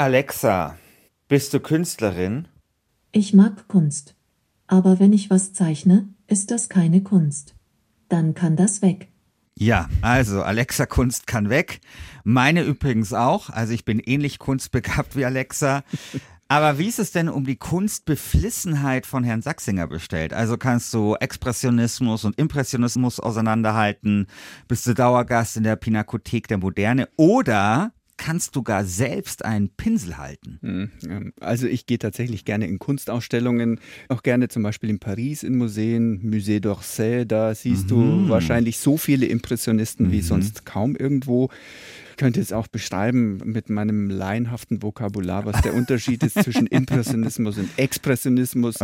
Alexa, bist du Künstlerin? Ich mag Kunst. Aber wenn ich was zeichne, ist das keine Kunst. Dann kann das weg. Ja, also Alexa Kunst kann weg. Meine übrigens auch. Also ich bin ähnlich kunstbegabt wie Alexa. Aber wie ist es denn um die Kunstbeflissenheit von Herrn Sachsinger bestellt? Also kannst du Expressionismus und Impressionismus auseinanderhalten? Bist du Dauergast in der Pinakothek der Moderne? Oder kannst du gar selbst einen Pinsel halten. Hm, also ich gehe tatsächlich gerne in Kunstausstellungen, auch gerne zum Beispiel in Paris in Museen, Musée d'Orsay, da siehst mhm. du wahrscheinlich so viele Impressionisten mhm. wie sonst kaum irgendwo. Ich könnte jetzt auch beschreiben mit meinem laienhaften Vokabular, was der Unterschied ist zwischen Impressionismus und Expressionismus.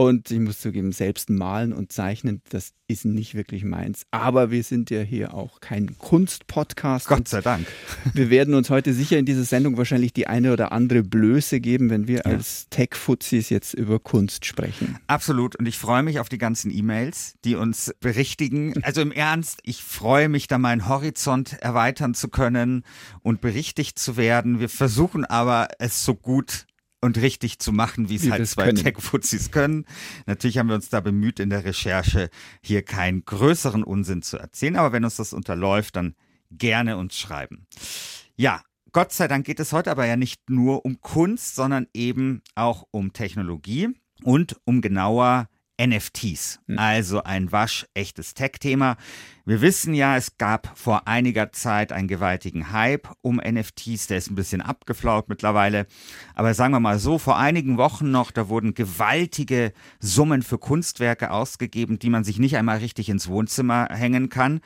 Und ich muss zugeben, selbst malen und zeichnen, das ist nicht wirklich meins. Aber wir sind ja hier auch kein Kunstpodcast. Gott sei Dank. Wir werden uns heute sicher in dieser Sendung wahrscheinlich die eine oder andere Blöße geben, wenn wir ja. als Tech-Fuzis jetzt über Kunst sprechen. Absolut. Und ich freue mich auf die ganzen E-Mails, die uns berichtigen. Also im Ernst, ich freue mich, da meinen Horizont erweitern zu können und berichtigt zu werden. Wir versuchen aber, es so gut und richtig zu machen, wie es halt zwei Tech-Fuzis können. Natürlich haben wir uns da bemüht, in der Recherche hier keinen größeren Unsinn zu erzählen, aber wenn uns das unterläuft, dann gerne uns schreiben. Ja, Gott sei Dank geht es heute aber ja nicht nur um Kunst, sondern eben auch um Technologie und um genauer NFTs, hm. also ein waschechtes Tech-Thema. Wir wissen ja, es gab vor einiger Zeit einen gewaltigen Hype um NFTs, der ist ein bisschen abgeflaut mittlerweile. Aber sagen wir mal so, vor einigen Wochen noch, da wurden gewaltige Summen für Kunstwerke ausgegeben, die man sich nicht einmal richtig ins Wohnzimmer hängen kann.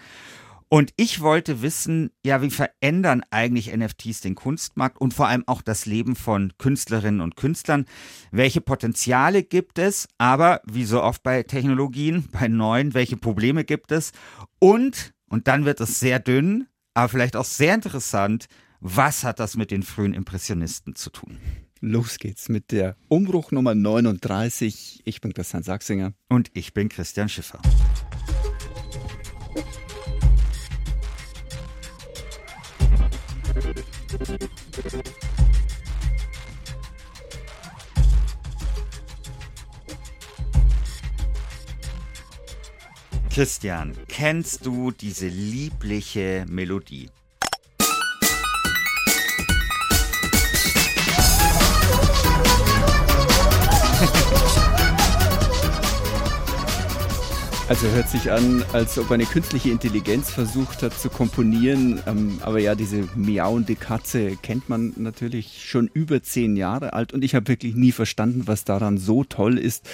Und ich wollte wissen, ja, wie verändern eigentlich NFTs den Kunstmarkt und vor allem auch das Leben von Künstlerinnen und Künstlern? Welche Potenziale gibt es? Aber wie so oft bei Technologien, bei neuen, welche Probleme gibt es? Und, und dann wird es sehr dünn, aber vielleicht auch sehr interessant, was hat das mit den frühen Impressionisten zu tun? Los geht's mit der Umbruch Nummer 39. Ich bin Christian Sachsinger. Und ich bin Christian Schiffer. Christian, kennst du diese liebliche Melodie? Also hört sich an, als ob eine künstliche Intelligenz versucht hat zu komponieren. Ähm, aber ja, diese miauende Katze kennt man natürlich schon über zehn Jahre alt. Und ich habe wirklich nie verstanden, was daran so toll ist,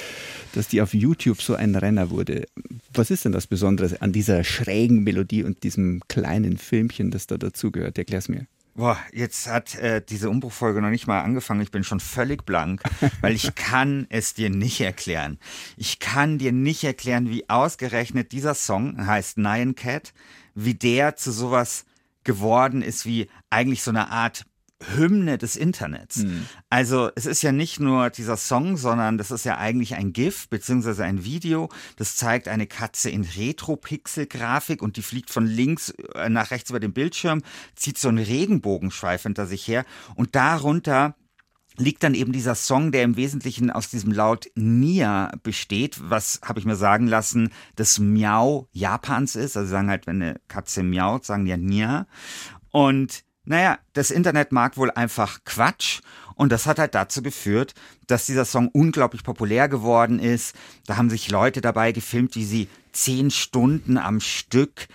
dass die auf YouTube so ein Renner wurde. Was ist denn das Besondere an dieser schrägen Melodie und diesem kleinen Filmchen, das da dazugehört? Erklär's mir. Boah, jetzt hat äh, diese Umbruchfolge noch nicht mal angefangen. Ich bin schon völlig blank, weil ich kann es dir nicht erklären. Ich kann dir nicht erklären, wie ausgerechnet dieser Song heißt Nyan Cat, wie der zu sowas geworden ist wie eigentlich so eine Art Hymne des Internets. Mhm. Also es ist ja nicht nur dieser Song, sondern das ist ja eigentlich ein GIF beziehungsweise ein Video. Das zeigt eine Katze in Retro-Pixel-Grafik und die fliegt von links äh, nach rechts über den Bildschirm, zieht so einen Regenbogenschweif hinter sich her und darunter liegt dann eben dieser Song, der im Wesentlichen aus diesem Laut Nia besteht, was, habe ich mir sagen lassen, das Miau Japans ist. Also sagen halt, wenn eine Katze miaut, sagen die ja Nia. Und naja, das Internet mag wohl einfach Quatsch und das hat halt dazu geführt, dass dieser Song unglaublich populär geworden ist. Da haben sich Leute dabei gefilmt, wie sie zehn Stunden am Stück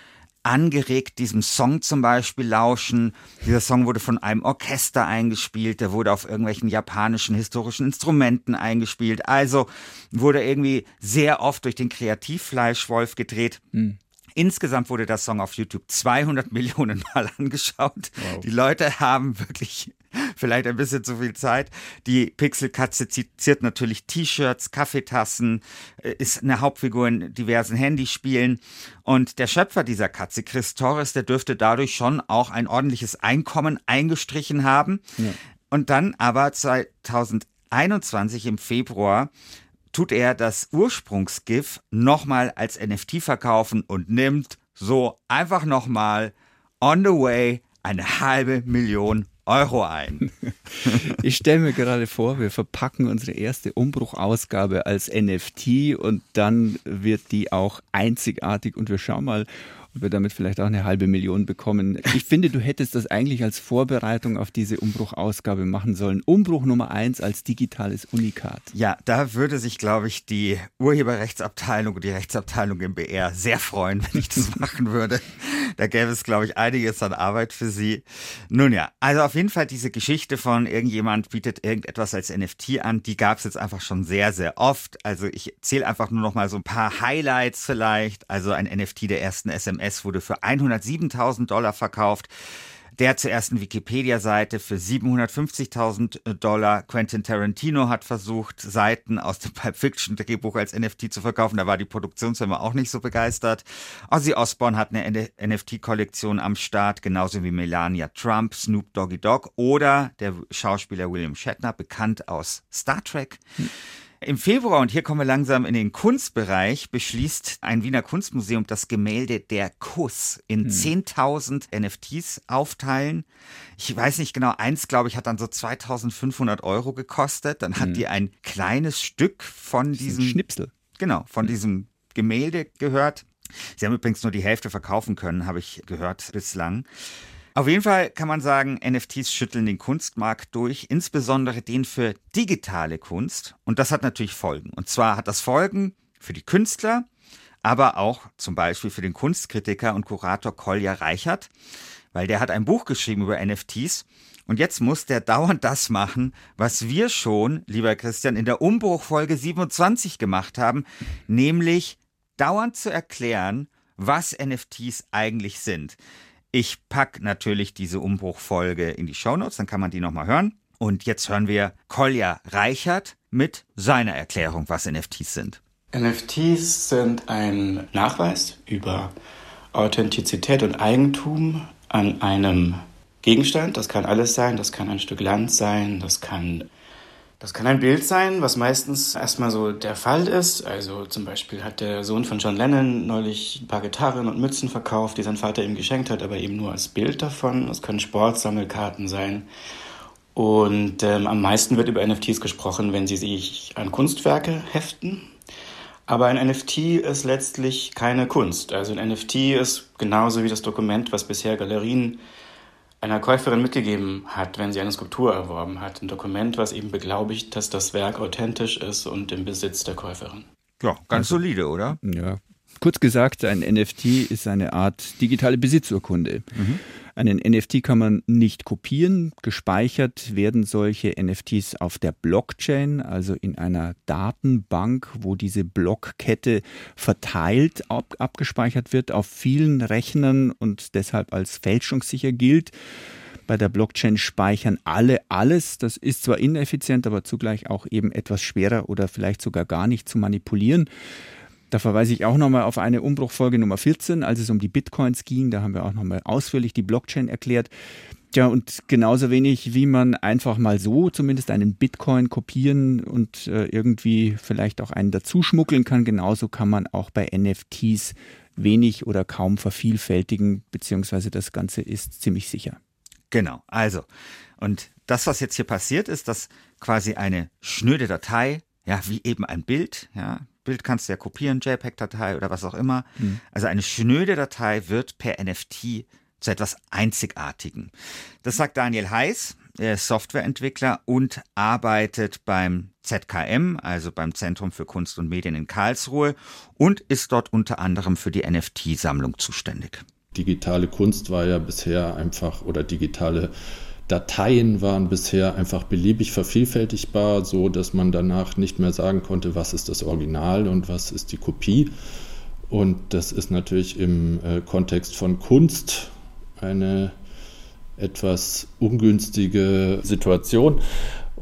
angeregt diesem Song zum Beispiel lauschen. Dieser Song wurde von einem Orchester eingespielt, der wurde auf irgendwelchen japanischen historischen Instrumenten eingespielt. Also wurde irgendwie sehr oft durch den Kreativfleischwolf gedreht. Mhm. Insgesamt wurde der Song auf YouTube 200 Millionen Mal angeschaut. Wow. Die Leute haben wirklich vielleicht ein bisschen zu viel Zeit. Die Pixelkatze zitiert natürlich T-Shirts, Kaffeetassen, äh, ist eine Hauptfigur in diversen Handyspielen. Und der Schöpfer dieser Katze, Chris Torres, der dürfte dadurch schon auch ein ordentliches Einkommen eingestrichen haben. Ja. Und dann aber 2021 im Februar tut er das Ursprungsgif nochmal als NFT verkaufen und nimmt so einfach nochmal on the way eine halbe Million Euro ein. Ich stelle mir gerade vor, wir verpacken unsere erste Umbruchausgabe als NFT und dann wird die auch einzigartig und wir schauen mal, ob wir damit vielleicht auch eine halbe Million bekommen. Ich finde, du hättest das eigentlich als Vorbereitung auf diese Umbruchausgabe machen sollen. Umbruch Nummer eins als digitales Unikat. Ja, da würde sich, glaube ich, die Urheberrechtsabteilung und die Rechtsabteilung im BR sehr freuen, wenn ich das machen würde. Da gäbe es, glaube ich, einiges an Arbeit für sie. Nun ja, also auf jeden Fall diese Geschichte von irgendjemand bietet irgendetwas als NFT an, die gab es jetzt einfach schon sehr, sehr oft. Also ich zähle einfach nur noch mal so ein paar Highlights vielleicht. Also ein NFT der ersten SMS SMS wurde für 107.000 Dollar verkauft. Der zur ersten Wikipedia-Seite für 750.000 Dollar. Quentin Tarantino hat versucht, Seiten aus dem Pulp Fiction Drehbuch als NFT zu verkaufen. Da war die Produktionsfirma auch nicht so begeistert. Ozzy Osbourne hat eine NFT-Kollektion am Start, genauso wie Melania Trump, Snoop Doggy Dogg oder der Schauspieler William Shatner, bekannt aus Star Trek. Hm. Im Februar, und hier kommen wir langsam in den Kunstbereich, beschließt ein Wiener Kunstmuseum das Gemälde Der Kuss in hm. 10.000 NFTs aufteilen. Ich weiß nicht genau, eins, glaube ich, hat dann so 2.500 Euro gekostet. Dann hat hm. die ein kleines Stück von diesem Schnipsel. Genau, von hm. diesem Gemälde gehört. Sie haben übrigens nur die Hälfte verkaufen können, habe ich gehört bislang. Auf jeden Fall kann man sagen, NFTs schütteln den Kunstmarkt durch, insbesondere den für digitale Kunst. Und das hat natürlich Folgen. Und zwar hat das Folgen für die Künstler, aber auch zum Beispiel für den Kunstkritiker und Kurator Kolja Reichert, weil der hat ein Buch geschrieben über NFTs. Und jetzt muss der dauernd das machen, was wir schon, lieber Christian, in der Umbruchfolge 27 gemacht haben, nämlich dauernd zu erklären, was NFTs eigentlich sind. Ich packe natürlich diese Umbruchfolge in die Shownotes, dann kann man die nochmal hören. Und jetzt hören wir Kolja Reichert mit seiner Erklärung, was NFTs sind. NFTs sind ein Nachweis über Authentizität und Eigentum an einem Gegenstand. Das kann alles sein, das kann ein Stück Land sein, das kann das kann ein Bild sein, was meistens erstmal so der Fall ist. Also zum Beispiel hat der Sohn von John Lennon neulich ein paar Gitarren und Mützen verkauft, die sein Vater ihm geschenkt hat, aber eben nur als Bild davon. Es können Sportsammelkarten sein. Und ähm, am meisten wird über NFTs gesprochen, wenn sie sich an Kunstwerke heften. Aber ein NFT ist letztlich keine Kunst. Also ein NFT ist genauso wie das Dokument, was bisher Galerien einer Käuferin mitgegeben hat, wenn sie eine Skulptur erworben hat. Ein Dokument, was eben beglaubigt, dass das Werk authentisch ist und im Besitz der Käuferin. Ja, ganz solide, oder? Ja. Kurz gesagt, ein NFT ist eine Art digitale Besitzurkunde. Mhm. Einen NFT kann man nicht kopieren. Gespeichert werden solche NFTs auf der Blockchain, also in einer Datenbank, wo diese Blockkette verteilt ab, abgespeichert wird auf vielen Rechnern und deshalb als fälschungssicher gilt. Bei der Blockchain speichern alle alles. Das ist zwar ineffizient, aber zugleich auch eben etwas schwerer oder vielleicht sogar gar nicht zu manipulieren. Da verweise ich auch nochmal auf eine Umbruchfolge Nummer 14, als es um die Bitcoins ging. Da haben wir auch nochmal ausführlich die Blockchain erklärt. Ja, und genauso wenig, wie man einfach mal so zumindest einen Bitcoin kopieren und äh, irgendwie vielleicht auch einen dazuschmuggeln kann, genauso kann man auch bei NFTs wenig oder kaum vervielfältigen, beziehungsweise das Ganze ist ziemlich sicher. Genau, also, und das, was jetzt hier passiert, ist, dass quasi eine schnöde Datei, ja, wie eben ein Bild, ja, Bild kannst du ja kopieren, JPEG-Datei oder was auch immer. Mhm. Also eine schnöde Datei wird per NFT zu etwas Einzigartigem. Das sagt Daniel Heiß, er ist Softwareentwickler und arbeitet beim ZKM, also beim Zentrum für Kunst und Medien in Karlsruhe und ist dort unter anderem für die NFT-Sammlung zuständig. Digitale Kunst war ja bisher einfach oder digitale Dateien waren bisher einfach beliebig vervielfältigbar, so dass man danach nicht mehr sagen konnte, was ist das Original und was ist die Kopie. Und das ist natürlich im äh, Kontext von Kunst eine etwas ungünstige Situation.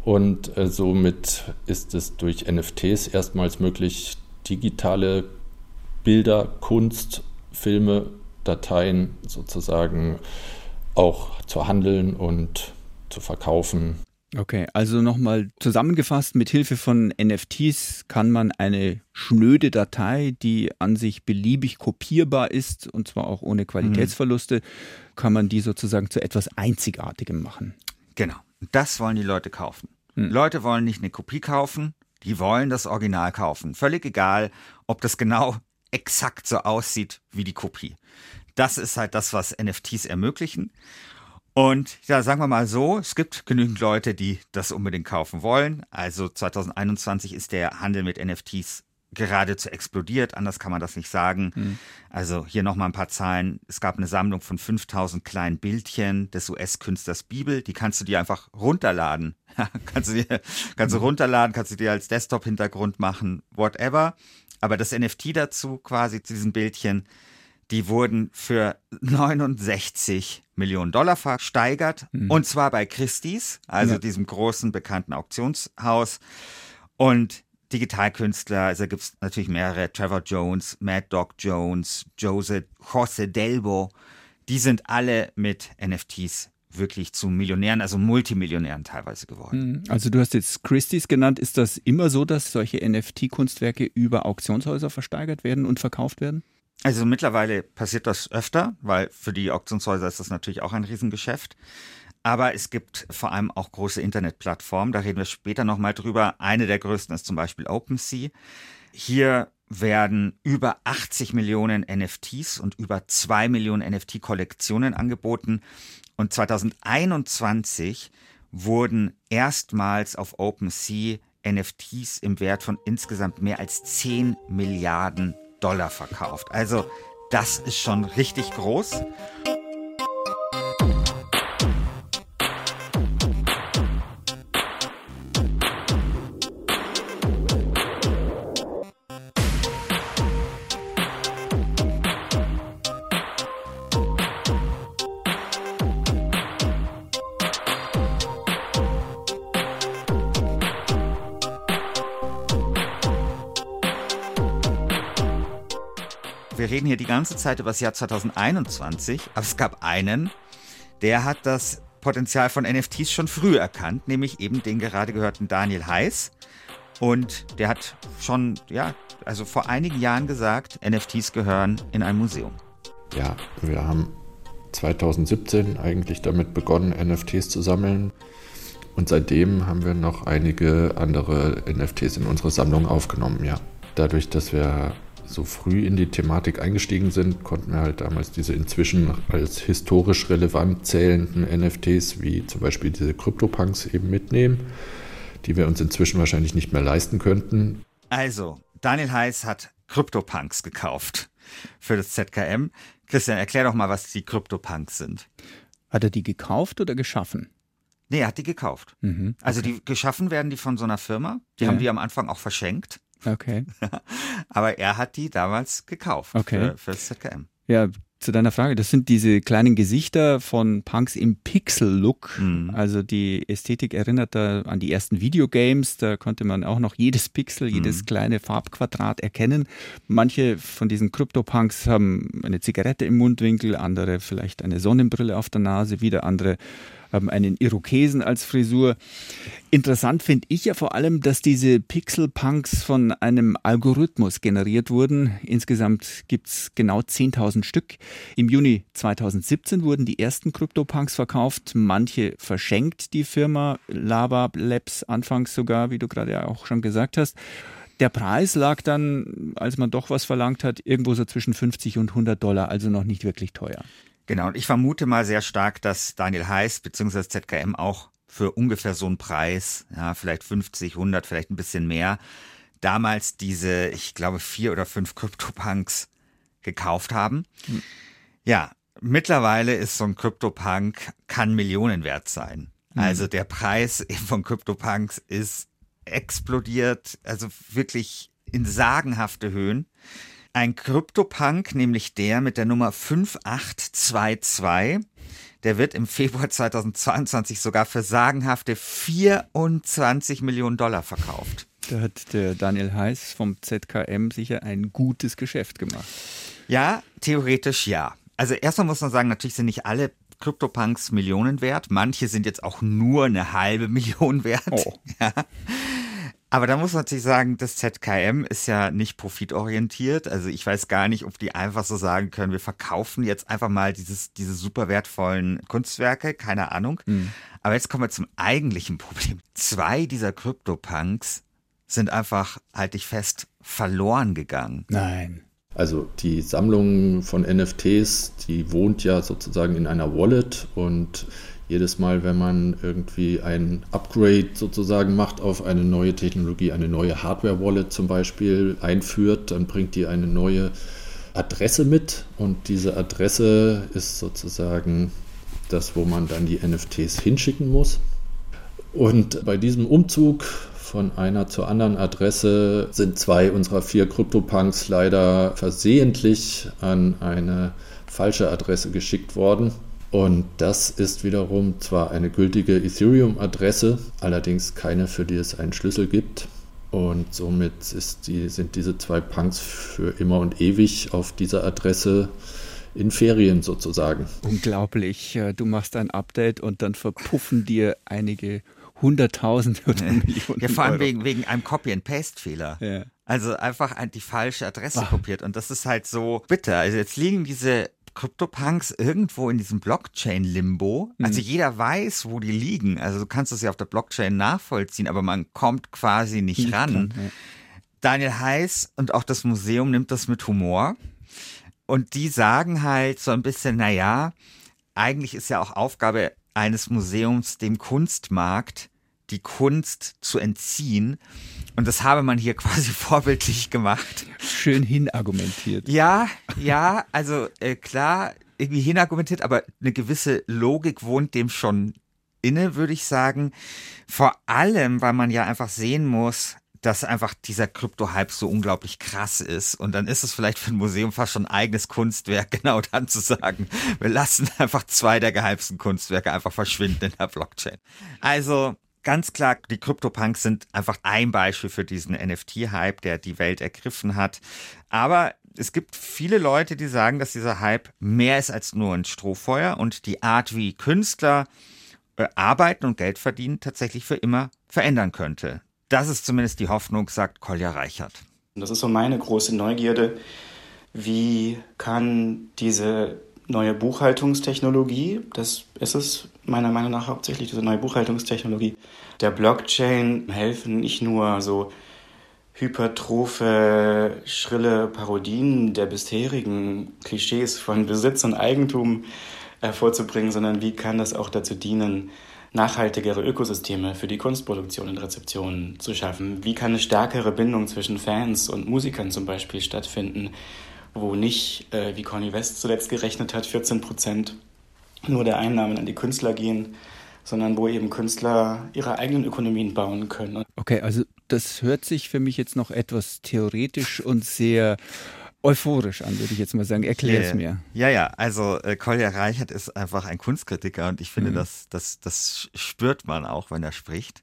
Und äh, somit ist es durch NFTs erstmals möglich, digitale Bilder, Kunst, Filme, Dateien sozusagen auch zu handeln und zu verkaufen. Okay, also nochmal zusammengefasst, mit Hilfe von NFTs kann man eine schnöde Datei, die an sich beliebig kopierbar ist und zwar auch ohne Qualitätsverluste, mhm. kann man die sozusagen zu etwas Einzigartigem machen. Genau. Das wollen die Leute kaufen. Hm. Leute wollen nicht eine Kopie kaufen, die wollen das Original kaufen. Völlig egal, ob das genau exakt so aussieht wie die Kopie. Das ist halt das, was NFTs ermöglichen. Und ja, sagen wir mal so, es gibt genügend Leute, die das unbedingt kaufen wollen. Also 2021 ist der Handel mit NFTs geradezu explodiert, anders kann man das nicht sagen. Hm. Also hier nochmal ein paar Zahlen. Es gab eine Sammlung von 5000 kleinen Bildchen des US-Künstlers Bibel, die kannst du dir einfach runterladen. kannst du dir, kannst du hm. runterladen, kannst du dir als Desktop-Hintergrund machen, whatever. Aber das NFT dazu quasi zu diesen Bildchen, die wurden für 69 Millionen Dollar versteigert. Mhm. Und zwar bei Christie's, also ja. diesem großen bekannten Auktionshaus. Und Digitalkünstler, also gibt es natürlich mehrere, Trevor Jones, Mad Dog Jones, Jose, Jose Delbo, die sind alle mit NFTs wirklich zu Millionären, also Multimillionären teilweise geworden. Mhm. Also du hast jetzt Christie's genannt. Ist das immer so, dass solche NFT-Kunstwerke über Auktionshäuser versteigert werden und verkauft werden? Also mittlerweile passiert das öfter, weil für die Auktionshäuser ist das natürlich auch ein Riesengeschäft. Aber es gibt vor allem auch große Internetplattformen, da reden wir später nochmal drüber. Eine der größten ist zum Beispiel OpenSea. Hier werden über 80 Millionen NFTs und über 2 Millionen NFT-Kollektionen angeboten. Und 2021 wurden erstmals auf OpenSea NFTs im Wert von insgesamt mehr als 10 Milliarden Dollar verkauft. Also das ist schon richtig groß. Wir reden hier die ganze Zeit über das Jahr 2021, aber es gab einen, der hat das Potenzial von NFTs schon früh erkannt, nämlich eben den gerade gehörten Daniel Heiß. Und der hat schon, ja, also vor einigen Jahren gesagt, NFTs gehören in ein Museum. Ja, wir haben 2017 eigentlich damit begonnen, NFTs zu sammeln. Und seitdem haben wir noch einige andere NFTs in unsere Sammlung aufgenommen, ja. Dadurch, dass wir so früh in die Thematik eingestiegen sind, konnten wir halt damals diese inzwischen als historisch relevant zählenden NFTs, wie zum Beispiel diese CryptoPunks, eben mitnehmen, die wir uns inzwischen wahrscheinlich nicht mehr leisten könnten. Also, Daniel Heiß hat CryptoPunks gekauft für das ZKM. Christian, erklär doch mal, was die CryptoPunks sind. Hat er die gekauft oder geschaffen? Nee, er hat die gekauft. Mhm, also okay. Also die geschaffen werden die von so einer Firma. Die ja. haben die am Anfang auch verschenkt. Okay. Aber er hat die damals gekauft okay. für, für das ZKM. Ja, zu deiner Frage, das sind diese kleinen Gesichter von Punks im Pixel-Look. Mhm. Also die Ästhetik erinnert da an die ersten Videogames. Da konnte man auch noch jedes Pixel, mhm. jedes kleine Farbquadrat erkennen. Manche von diesen Krypto-Punks haben eine Zigarette im Mundwinkel, andere vielleicht eine Sonnenbrille auf der Nase, wieder andere haben einen Irokesen als Frisur. Interessant finde ich ja vor allem, dass diese Pixel-Punks von einem Algorithmus generiert wurden. Insgesamt gibt es genau 10.000 Stück. Im Juni 2017 wurden die ersten Crypto-Punks verkauft, manche verschenkt die Firma Lava Labs anfangs sogar, wie du gerade auch schon gesagt hast. Der Preis lag dann, als man doch was verlangt hat, irgendwo so zwischen 50 und 100 Dollar, also noch nicht wirklich teuer. Genau, und ich vermute mal sehr stark, dass Daniel Heiß bzw. ZKM auch für ungefähr so einen Preis, ja, vielleicht 50, 100, vielleicht ein bisschen mehr, damals diese, ich glaube, vier oder fünf CryptoPunks gekauft haben. Hm. Ja, mittlerweile ist so ein CryptoPunk, kann Millionen wert sein. Hm. Also der Preis von CryptoPunks ist explodiert, also wirklich in sagenhafte Höhen. Ein Kryptopunk, nämlich der mit der Nummer 5822, der wird im Februar 2022 sogar für sagenhafte 24 Millionen Dollar verkauft. Da hat der Daniel Heiß vom ZKM sicher ein gutes Geschäft gemacht. Ja, theoretisch ja. Also erstmal muss man sagen, natürlich sind nicht alle CryptoPunks Millionen wert. Manche sind jetzt auch nur eine halbe Million wert. Oh. Ja. Aber da muss man natürlich sagen, das ZKM ist ja nicht profitorientiert. Also ich weiß gar nicht, ob die einfach so sagen können, wir verkaufen jetzt einfach mal dieses, diese super wertvollen Kunstwerke, keine Ahnung. Mhm. Aber jetzt kommen wir zum eigentlichen Problem. Zwei dieser Crypto-Punks sind einfach, halte ich fest, verloren gegangen. Nein. Also die Sammlung von NFTs, die wohnt ja sozusagen in einer Wallet und jedes Mal, wenn man irgendwie ein Upgrade sozusagen macht auf eine neue Technologie, eine neue Hardware-Wallet zum Beispiel einführt, dann bringt die eine neue Adresse mit und diese Adresse ist sozusagen das, wo man dann die NFTs hinschicken muss. Und bei diesem Umzug von einer zur anderen Adresse sind zwei unserer vier CryptoPunks leider versehentlich an eine falsche Adresse geschickt worden. Und das ist wiederum zwar eine gültige Ethereum-Adresse, allerdings keine, für die es einen Schlüssel gibt. Und somit die, sind diese zwei Punks für immer und ewig auf dieser Adresse in Ferien sozusagen. Unglaublich. Du machst ein Update und dann verpuffen dir einige hunderttausend oder Millionen. Ja, vor allem Euro. wegen, wegen einem Copy-and-Paste-Fehler. Ja. Also einfach die falsche Adresse Ach. kopiert. Und das ist halt so bitter. Also jetzt liegen diese CryptoPunks irgendwo in diesem Blockchain-Limbo. Also jeder weiß, wo die liegen. Also du kannst es ja auf der Blockchain nachvollziehen, aber man kommt quasi nicht, Nicht ran. dran, ja. Daniel Heiß und auch das Museum nimmt das mit Humor. Und die sagen halt so ein bisschen, naja, eigentlich ist ja auch Aufgabe eines Museums dem Kunstmarkt, die Kunst zu entziehen. Und das habe man hier quasi vorbildlich gemacht. Schön hinargumentiert. Ja, ja, also äh, klar, irgendwie hinargumentiert, aber eine gewisse Logik wohnt dem schon inne, würde ich sagen. Vor allem, weil man ja einfach sehen muss, dass einfach dieser Krypto-Hype so unglaublich krass ist. Und dann ist es vielleicht für ein Museum fast schon ein eigenes Kunstwerk, genau dann zu sagen, wir lassen einfach zwei der gehypsten Kunstwerke einfach verschwinden in der Blockchain. Also ganz klar, die CryptoPunks sind einfach ein Beispiel für diesen NFT-Hype, der die Welt ergriffen hat. Aber es gibt viele Leute, die sagen, dass dieser Hype mehr ist als nur ein Strohfeuer und die Art, wie Künstler äh, arbeiten und Geld verdienen, tatsächlich für immer verändern könnte. Das ist zumindest die Hoffnung, sagt Kolja Reichert. Das ist so meine große Neugierde. Wie kann diese neue Buchhaltungstechnologie, das ist es meiner Meinung nach hauptsächlich, diese neue Buchhaltungstechnologie, der Blockchain helfen, nicht nur so hypertrophe, schrille Parodien der bisherigen Klischees von Besitz und Eigentum hervorzubringen, sondern wie kann das auch dazu dienen, nachhaltigere Ökosysteme für die Kunstproduktion und Rezeption zu schaffen? Wie kann eine stärkere Bindung zwischen Fans und Musikern zum Beispiel stattfinden, wo nicht, äh, wie Conny West zuletzt gerechnet hat, 14 Prozent nur der Einnahmen an die Künstler gehen, sondern wo eben Künstler ihre eigenen Ökonomien bauen können. Okay, also das hört sich für mich jetzt noch etwas theoretisch und sehr euphorisch an, würde ich jetzt mal sagen. Erklär es mir. Ja, ja, also äh, Kolja Reichert ist einfach ein Kunstkritiker und ich finde, Mhm. das, das, das spürt man auch, wenn er spricht.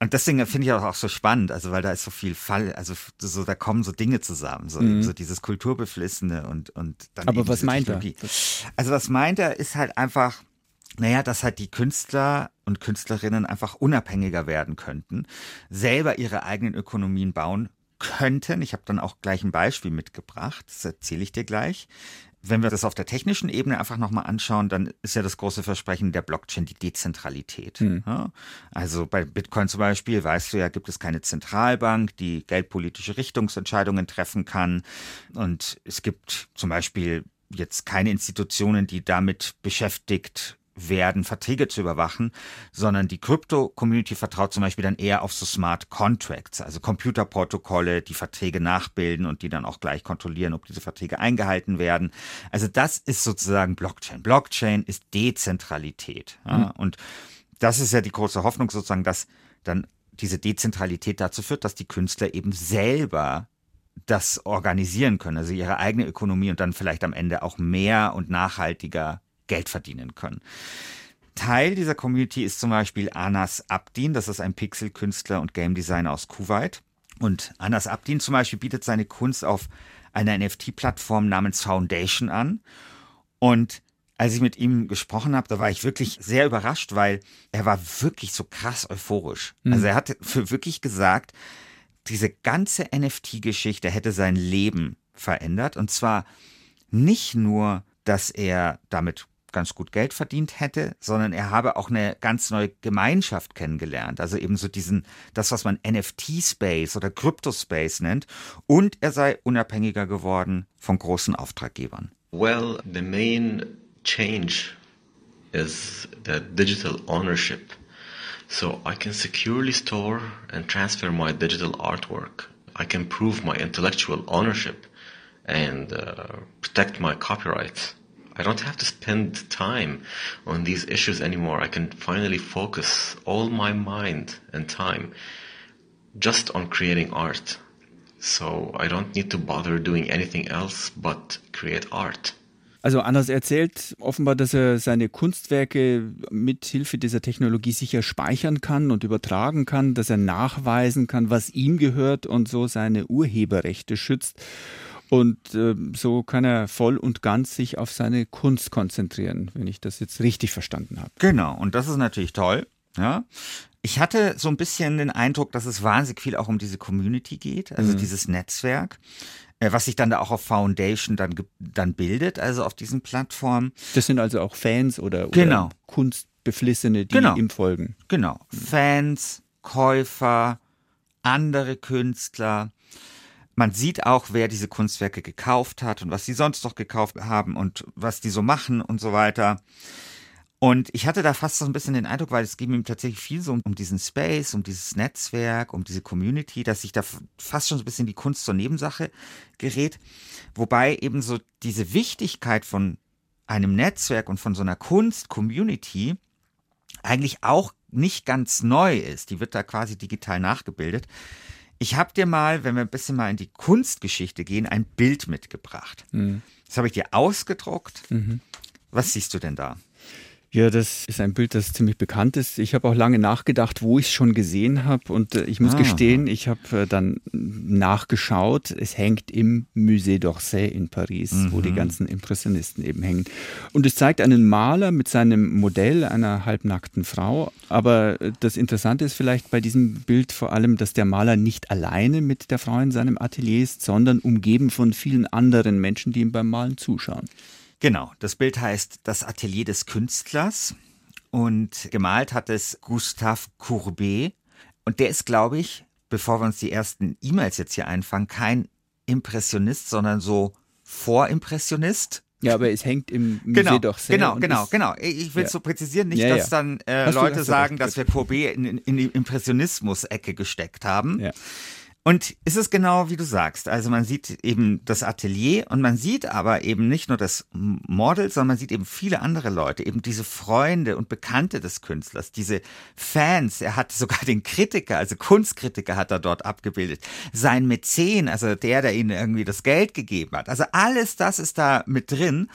Und deswegen finde ich auch, so spannend, also weil da ist so viel Fall, also so da kommen so Dinge zusammen, so, Mhm. so dieses Kulturbeflissene und und dann Aber was meint er? Technologie. Also was meint er, ist halt einfach, naja, dass halt die Künstler und Künstlerinnen einfach unabhängiger werden könnten, selber ihre eigenen Ökonomien bauen könnten. Ich habe dann auch gleich ein Beispiel mitgebracht, das erzähle ich dir gleich. Wenn wir das auf der technischen Ebene einfach nochmal anschauen, dann ist ja das große Versprechen der Blockchain die Dezentralität. Ja? Also bei Bitcoin zum Beispiel, weißt du ja, gibt es keine Zentralbank, die geldpolitische Richtungsentscheidungen treffen kann. Und es gibt zum Beispiel jetzt keine Institutionen, die damit beschäftigt werden, Verträge zu überwachen, sondern die Krypto-Community vertraut zum Beispiel dann eher auf so Smart Contracts, also Computerprotokolle, die Verträge nachbilden und die dann auch gleich kontrollieren, ob diese Verträge eingehalten werden. Also das ist sozusagen Blockchain. Blockchain ist Dezentralität. Ja? Und das ist ja die große Hoffnung sozusagen, dass dann diese Dezentralität dazu führt, dass die Künstler eben selber das organisieren können, also ihre eigene Ökonomie und dann vielleicht am Ende auch mehr und nachhaltiger Geld verdienen können. Teil dieser Community ist zum Beispiel Anas Abdin, das ist ein Pixel-Künstler und Game Designer aus Kuwait. Und Anas Abdin zum Beispiel bietet seine Kunst auf einer NFT-Plattform namens Foundation an. Und als ich mit ihm gesprochen habe, da war ich wirklich sehr überrascht, weil er war wirklich so krass euphorisch. Mhm. Also er hat für wirklich gesagt, diese ganze NFT-Geschichte hätte sein Leben verändert. Und zwar nicht nur, dass er damit ganz gut Geld verdient hätte, sondern er habe auch eine ganz neue Gemeinschaft kennengelernt. Also eben so diesen, das, was man NFT-Space oder Crypto-Space nennt. Und er sei unabhängiger geworden von großen Auftraggebern. Well, the main change is the digital ownership. So I can securely store and transfer my digital artwork. I can prove my intellectual ownership and uh, protect my copyrights. I don't have to spend time on these issues anymore. I can finally focus all my mind and time just on creating art. So I don't need to bother doing anything else but create art. Also Anders erzählt offenbar, dass er seine Kunstwerke mit Hilfe dieser Technologie sicher speichern kann und übertragen kann, dass er nachweisen kann, was ihm gehört und so seine Urheberrechte schützt. Und äh, so kann er voll und ganz sich auf seine Kunst konzentrieren, wenn ich das jetzt richtig verstanden habe. Genau, und das ist natürlich toll. Ja. Ich hatte so ein bisschen den Eindruck, dass es wahnsinnig viel auch um diese Community geht, also mhm. dieses Netzwerk, äh, was sich dann da auch auf Foundation dann, dann bildet, also auf diesen Plattformen. Das sind also auch Fans oder, oder genau. Kunstbeflissene, die genau. ihm folgen. Genau. Fans, Käufer, andere Künstler. Man sieht auch, wer diese Kunstwerke gekauft hat und was sie sonst noch gekauft haben und was die so machen und so weiter. Und ich hatte da fast so ein bisschen den Eindruck, weil es ging ihm tatsächlich viel so um diesen Space, um dieses Netzwerk, um diese Community, dass sich da fast schon so ein bisschen die Kunst zur Nebensache gerät. Wobei eben so diese Wichtigkeit von einem Netzwerk und von so einer Kunst-Community eigentlich auch nicht ganz neu ist. Die wird da quasi digital nachgebildet. Ich habe dir mal, wenn wir ein bisschen mal in die Kunstgeschichte gehen, ein Bild mitgebracht. Mhm. Das habe ich dir ausgedruckt. Mhm. Was siehst du denn da? Ja, das ist ein Bild, das ziemlich bekannt ist. Ich habe auch lange nachgedacht, wo ich es schon gesehen habe. Und äh, ich muss ah. gestehen, ich habe äh, dann nachgeschaut. Es hängt im Musée d'Orsay in Paris, mhm. wo die mhm. ganzen Impressionisten eben hängen. Und es zeigt einen Maler mit seinem Modell einer halbnackten Frau. Aber äh, das Interessante ist vielleicht bei diesem Bild vor allem, dass der Maler nicht alleine mit der Frau in seinem Atelier ist, sondern umgeben von vielen anderen Menschen, die ihm beim Malen zuschauen. Genau, das Bild heißt Das Atelier des Künstlers und gemalt hat es Gustave Courbet. Und der ist, glaube ich, bevor wir uns die ersten E-Mails jetzt hier einfangen, kein Impressionist, sondern so Vorimpressionist. Ja, aber es hängt im Musée genau, doch sehr. Genau, genau, genau. Ich will es ja. so präzisieren, nicht, ja, dass dann äh, Leute sagen, dass wir Courbet in, in die Impressionismus-Ecke gesteckt haben. Und es ist genau wie du sagst. Also man sieht eben das Atelier und man sieht aber eben nicht nur das Model, sondern man sieht eben viele andere Leute, eben diese Freunde und Bekannte des Künstlers, diese Fans. Er hat sogar den Kritiker, also Kunstkritiker hat er dort abgebildet. Sein Mäzen, also der, der ihnen irgendwie das Geld gegeben hat. Also alles das ist da mit drin.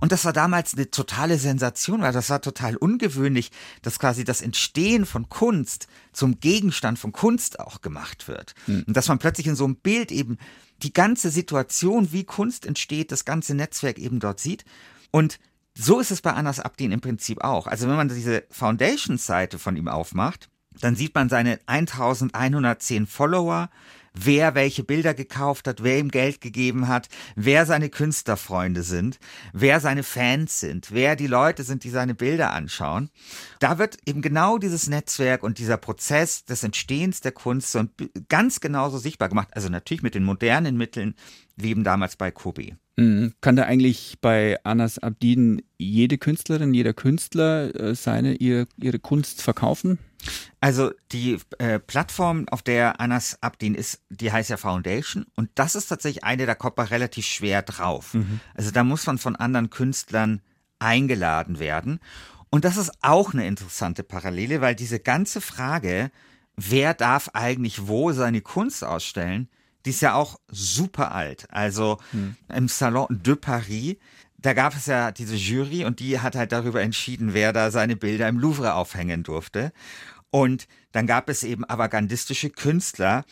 Und das war damals eine totale Sensation, weil das war total ungewöhnlich, dass quasi das Entstehen von Kunst zum Gegenstand von Kunst auch gemacht wird. Mhm. Und dass man plötzlich in so einem Bild eben die ganze Situation, wie Kunst entsteht, das ganze Netzwerk eben dort sieht. Und so ist es bei Anas Abdin im Prinzip auch. Also wenn man diese Foundation-Seite von ihm aufmacht, dann sieht man seine 1110 Follower, wer welche Bilder gekauft hat, wer ihm Geld gegeben hat, wer seine Künstlerfreunde sind, wer seine Fans sind, wer die Leute sind, die seine Bilder anschauen. Da wird eben genau dieses Netzwerk und dieser Prozess des Entstehens der Kunst so ganz genauso sichtbar gemacht. Also natürlich mit den modernen Mitteln, wie eben damals bei Kobe. Mhm. Kann da eigentlich bei Anas Abdin jede Künstlerin, jeder Künstler äh, seine, ihre, ihre Kunst verkaufen? Also die äh, Plattform, auf der Anas Abdin ist, die heißt ja Foundation und das ist tatsächlich eine, da kommt man relativ schwer drauf. Mhm. Also da muss man von anderen Künstlern eingeladen werden. Und das ist auch eine interessante Parallele, weil diese ganze Frage, wer darf eigentlich wo seine Kunst ausstellen, die ist ja auch super alt. Also mhm. im Salon de Paris da gab es ja diese Jury und die hat halt darüber entschieden, wer da seine Bilder im Louvre aufhängen durfte. Und dann gab es eben avantgardistische Künstler,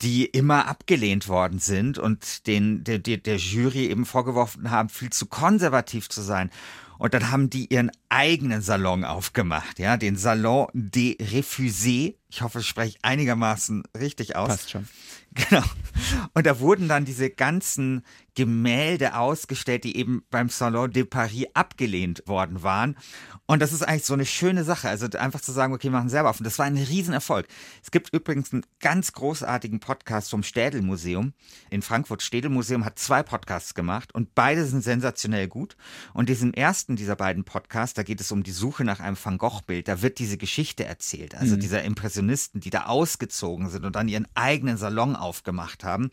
die immer abgelehnt worden sind und den der, der, der Jury eben vorgeworfen haben, viel zu konservativ zu sein. Und dann haben die ihren eigenen Salon aufgemacht, ja, den Salon des Refusés. Ich hoffe, ich spreche einigermaßen richtig aus. Passt schon. Genau. Und da wurden dann diese ganzen Gemälde ausgestellt, die eben beim Salon de Paris abgelehnt worden waren. Und das ist eigentlich so eine schöne Sache. Also einfach zu sagen, okay, machen selber auf. Und das war ein Riesenerfolg. Es gibt übrigens einen ganz großartigen Podcast vom Städel-Museum in Frankfurt. Städel-Museum hat zwei Podcasts gemacht und beide sind sensationell gut. Und diesem ersten dieser beiden Podcasts, da geht es um die Suche nach einem Van Gogh-Bild. Da wird diese Geschichte erzählt. Also mhm. dieser Impressionisten, die da ausgezogen sind und dann ihren eigenen Salon aufgemacht haben.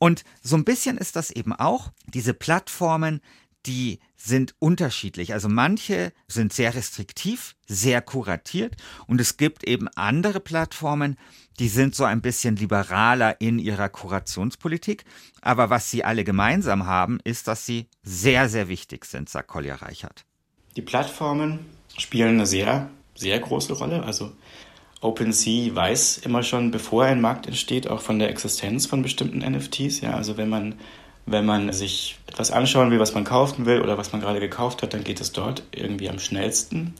Und so ein bisschen ist das eben auch diese Plattformen, die sind unterschiedlich. Also manche sind sehr restriktiv, sehr kuratiert und es gibt eben andere Plattformen, die sind so ein bisschen liberaler in ihrer Kurationspolitik. Aber was sie alle gemeinsam haben, ist, dass sie sehr, sehr wichtig sind, sagt Kolja Reichert. Die Plattformen spielen eine sehr, sehr große Rolle. Also OpenSea weiß immer schon, bevor ein Markt entsteht, auch von der Existenz von bestimmten NFTs. Ja, also wenn man, wenn man sich etwas anschauen will, was man kaufen will oder was man gerade gekauft hat, dann geht es dort irgendwie am schnellsten.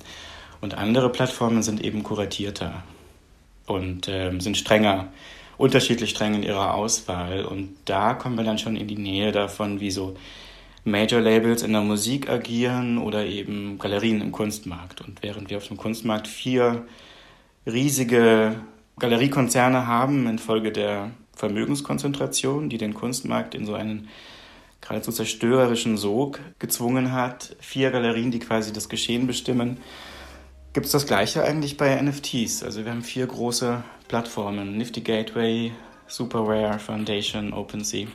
Und andere Plattformen sind eben kuratierter und äh, sind strenger, unterschiedlich streng in ihrer Auswahl. Und da kommen wir dann schon in die Nähe davon, wie so Major Labels in der Musik agieren oder eben Galerien im Kunstmarkt. Und während wir auf dem Kunstmarkt vier riesige Galeriekonzerne haben infolge der Vermögenskonzentration, die den Kunstmarkt in so einen geradezu zerstörerischen Sog gezwungen hat. Vier Galerien, die quasi das Geschehen bestimmen. Gibt es das gleiche eigentlich bei NFTs? Also wir haben vier große Plattformen, Nifty Gateway, Superware, Foundation, OpenSea.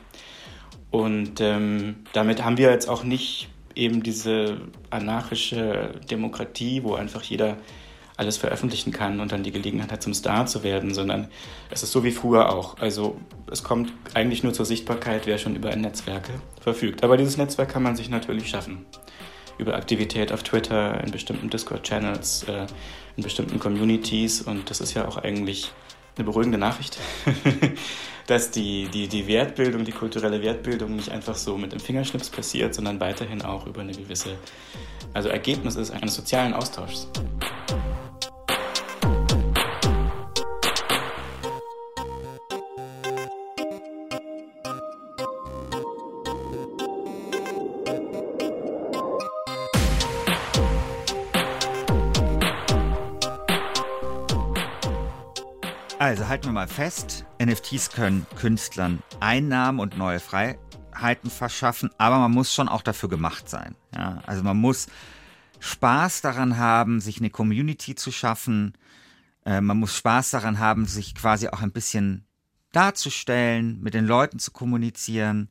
Und ähm, damit haben wir jetzt auch nicht eben diese anarchische Demokratie, wo einfach jeder alles veröffentlichen kann und dann die Gelegenheit hat, zum Star zu werden, sondern es ist so wie früher auch. Also es kommt eigentlich nur zur Sichtbarkeit, wer schon über ein Netzwerk verfügt. Aber dieses Netzwerk kann man sich natürlich schaffen. Über Aktivität auf Twitter, in bestimmten Discord-Channels, äh, in bestimmten Communities. Und das ist ja auch eigentlich eine beruhigende Nachricht, dass die, die, die Wertbildung, die kulturelle Wertbildung nicht einfach so mit dem Fingerschnips passiert, sondern weiterhin auch über eine gewisse, also Ergebnis ist eines sozialen Austauschs. Also halten wir mal fest, NFTs können Künstlern Einnahmen und neue Freiheiten verschaffen, aber man muss schon auch dafür gemacht sein. Ja, also man muss Spaß daran haben, sich eine Community zu schaffen. Äh, man muss Spaß daran haben, sich quasi auch ein bisschen darzustellen, mit den Leuten zu kommunizieren,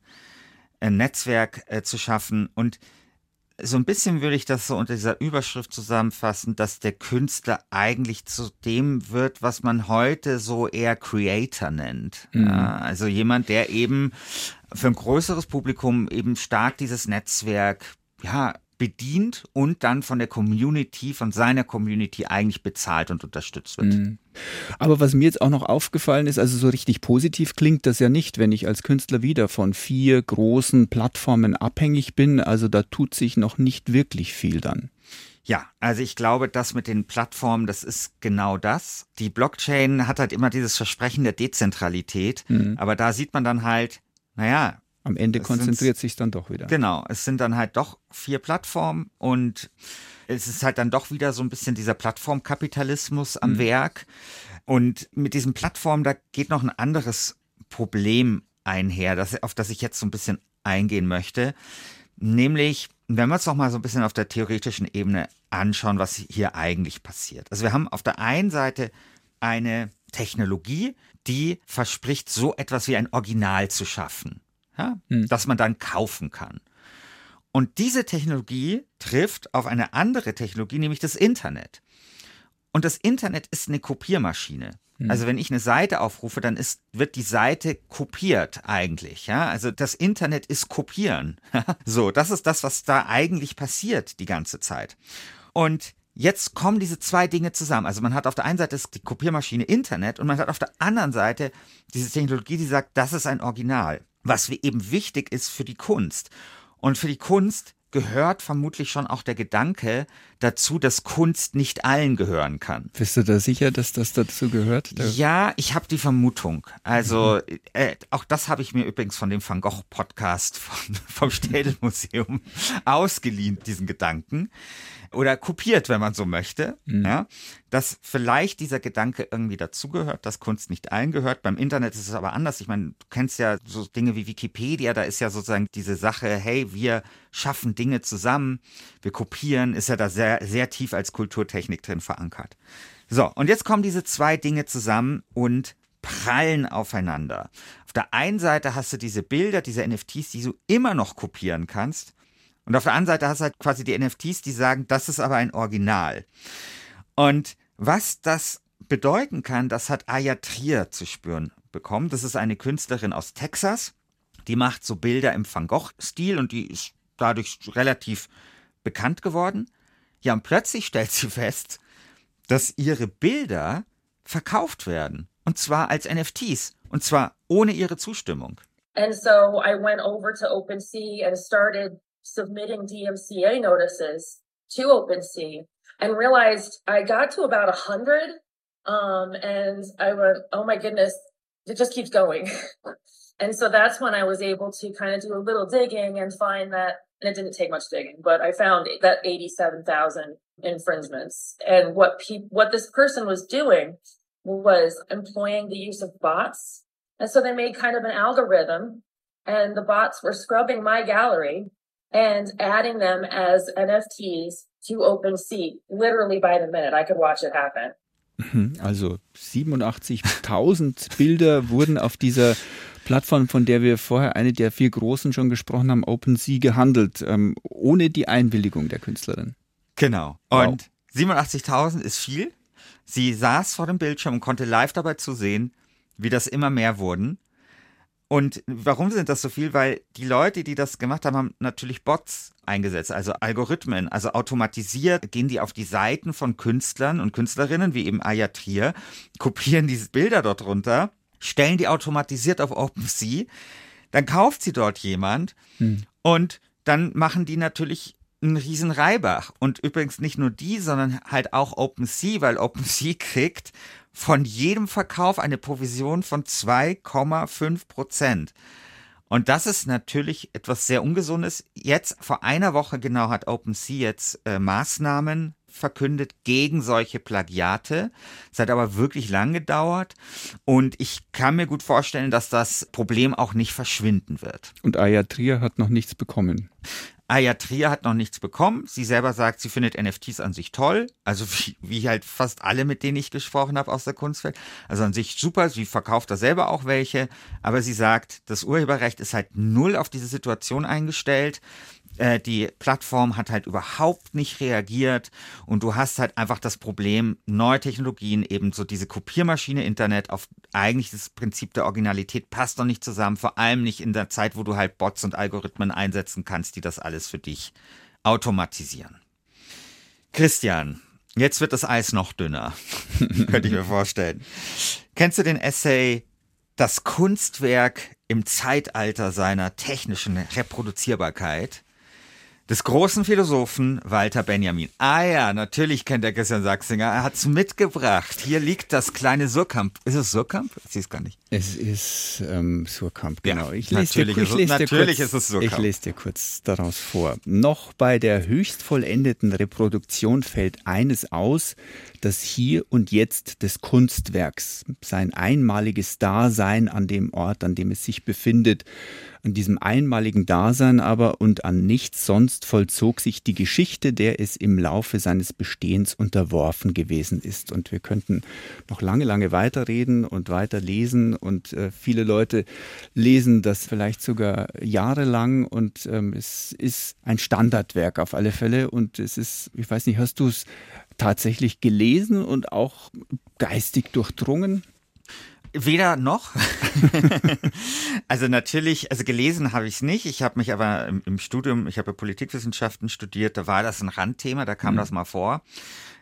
ein Netzwerk äh, zu schaffen und so ein bisschen würde ich das so unter dieser Überschrift zusammenfassen, dass der Künstler eigentlich zu dem wird, was man heute so eher Creator nennt. Mhm. Also jemand, der eben für ein größeres Publikum eben stark dieses Netzwerk, ja, bedient und dann von der Community, von seiner Community eigentlich bezahlt und unterstützt wird. Mhm. Aber was mir jetzt auch noch aufgefallen ist, also so richtig positiv klingt das ja nicht, wenn ich als Künstler wieder von vier großen Plattformen abhängig bin. Also da tut sich noch nicht wirklich viel dann. Ja, also ich glaube, das mit den Plattformen, das ist genau das. Die Blockchain hat halt immer dieses Versprechen der Dezentralität, mhm. aber da sieht man dann halt, naja, am Ende konzentriert sich dann doch wieder. Genau, es sind dann halt doch vier Plattformen und es ist halt dann doch wieder so ein bisschen dieser Plattformkapitalismus am mhm. Werk. Und mit diesen Plattformen, da geht noch ein anderes Problem einher, das, auf das ich jetzt so ein bisschen eingehen möchte. Nämlich, wenn wir uns noch mal so ein bisschen auf der theoretischen Ebene anschauen, was hier eigentlich passiert. Also wir haben auf der einen Seite eine Technologie, die verspricht, so etwas wie ein Original zu schaffen ja, hm. das man dann kaufen kann. Und diese Technologie trifft auf eine andere Technologie, nämlich das Internet. Und das Internet ist eine Kopiermaschine. Hm. Also wenn ich eine Seite aufrufe, dann ist, wird die Seite kopiert eigentlich. Ja? Also das Internet ist kopieren. so, das ist das, was da eigentlich passiert die ganze Zeit. Und jetzt kommen diese zwei Dinge zusammen. Also man hat auf der einen Seite die Kopiermaschine Internet und man hat auf der anderen Seite diese Technologie, die sagt, das ist ein Original was eben wichtig ist für die Kunst. Und für die Kunst gehört vermutlich schon auch der Gedanke dazu, dass Kunst nicht allen gehören kann. Bist du da sicher, dass das dazu gehört? Ja, ich habe die Vermutung. Also mhm. äh, auch das habe ich mir übrigens von dem Van Gogh Podcast von, vom Städelmuseum ausgeliehen, diesen Gedanken oder kopiert, wenn man so möchte, mhm. ja, dass vielleicht dieser Gedanke irgendwie dazugehört, dass Kunst nicht allen gehört. Beim Internet ist es aber anders. Ich meine, du kennst ja so Dinge wie Wikipedia, da ist ja sozusagen diese Sache, hey, wir schaffen Dinge zusammen, wir kopieren, ist ja da sehr, sehr tief als Kulturtechnik drin verankert. So, und jetzt kommen diese zwei Dinge zusammen und prallen aufeinander. Auf der einen Seite hast du diese Bilder, diese NFTs, die du immer noch kopieren kannst. Und auf der anderen Seite hast du halt quasi die NFTs, die sagen, das ist aber ein Original. Und was das bedeuten kann, das hat Aya Trier zu spüren bekommen. Das ist eine Künstlerin aus Texas. Die macht so Bilder im Van Gogh-Stil und die ist dadurch relativ bekannt geworden. Ja, und plötzlich stellt sie fest, dass ihre Bilder verkauft werden. Und zwar als NFTs. Und zwar ohne ihre Zustimmung. And so I went over to OpenSea and started submitting DMCA notices to OpenSea and realized I got to about a hundred. Um, and I went, oh my goodness, it just keeps going. and so that's when I was able to kind of do a little digging and find that, and it didn't take much digging, but I found that 87,000 infringements. And what pe- what this person was doing was employing the use of bots. And so they made kind of an algorithm and the bots were scrubbing my gallery and adding them as NFTs to OpenSea, literally by the minute. I could watch it happen. Also 87.000 Bilder wurden auf dieser Plattform, von der wir vorher eine der vier großen schon gesprochen haben, OpenSea, gehandelt, ähm, ohne die Einwilligung der Künstlerin. Genau. Wow. Und 87.000 ist viel. Sie saß vor dem Bildschirm und konnte live dabei zusehen, wie das immer mehr wurden. Und warum sind das so viel? Weil die Leute, die das gemacht haben, haben natürlich Bots eingesetzt, also Algorithmen, also automatisiert gehen die auf die Seiten von Künstlern und Künstlerinnen, wie eben Aya Trier, kopieren diese Bilder dort runter, stellen die automatisiert auf OpenSea, dann kauft sie dort jemand hm. und dann machen die natürlich einen riesen Reibach. Und übrigens nicht nur die, sondern halt auch OpenSea, weil OpenSea kriegt von jedem Verkauf eine Provision von 2,5 Prozent. Und das ist natürlich etwas sehr Ungesundes. Jetzt, vor einer Woche genau, hat OpenSea jetzt äh, Maßnahmen verkündet gegen solche Plagiate. Es hat aber wirklich lang gedauert und ich kann mir gut vorstellen, dass das Problem auch nicht verschwinden wird. Und Aya Trier hat noch nichts bekommen. Aya Trier hat noch nichts bekommen. Sie selber sagt, sie findet NFTs an sich toll. Also wie, wie halt fast alle, mit denen ich gesprochen habe aus der Kunstwelt. Also an sich super. Sie verkauft da selber auch welche. Aber sie sagt, das Urheberrecht ist halt null auf diese Situation eingestellt. Äh, die Plattform hat halt überhaupt nicht reagiert und du hast halt einfach das Problem, neue Technologien, eben so diese Kopiermaschine Internet auf eigentlich das Prinzip der Originalität passt doch nicht zusammen, vor allem nicht in der Zeit, wo du halt Bots und Algorithmen einsetzen kannst, die das alles für dich automatisieren. Christian, jetzt wird das Eis noch dünner, könnte ich mir vorstellen. Kennst du den Essay Das Kunstwerk im Zeitalter seiner technischen Reproduzierbarkeit? Des großen Philosophen Walter Benjamin. Ah ja, natürlich kennt der Christian Sachsinger. Er hat's mitgebracht. Hier liegt das kleine Surkamp. Ist es Surkamp? Ich sehe es gar nicht. Es ist ähm, Surkamp, genau. Ja, ich lese natürlich dir, ich lese natürlich kurz, ist es Surkamp. Ich lese dir kurz daraus vor. Noch bei der höchst vollendeten Reproduktion fällt eines aus, das Hier und Jetzt des Kunstwerks, sein einmaliges Dasein an dem Ort, an dem es sich befindet, an diesem einmaligen Dasein aber und an nichts sonst vollzog sich die Geschichte, der es im Laufe seines Bestehens unterworfen gewesen ist. Und wir könnten noch lange, lange weiterreden und weiter lesen und äh, viele Leute lesen das vielleicht sogar jahrelang. Und ähm, es ist ein Standardwerk auf alle Fälle. Und es ist, ich weiß nicht, hast du es tatsächlich gelesen und auch geistig durchdrungen? Weder noch. also natürlich, also gelesen habe ich es nicht. Ich habe mich aber im, im Studium, ich habe Politikwissenschaften studiert, da war das ein Randthema, da kam mhm. das mal vor.